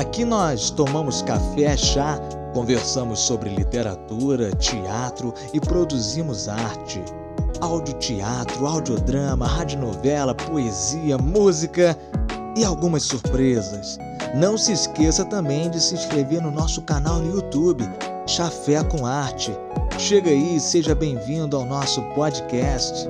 Aqui nós tomamos café, chá, conversamos sobre literatura, teatro e produzimos arte. Audioteatro, audiodrama, radionovela, poesia, música e algumas surpresas. Não se esqueça também de se inscrever no nosso canal no YouTube, Chafé com Arte. Chega aí e seja bem-vindo ao nosso podcast.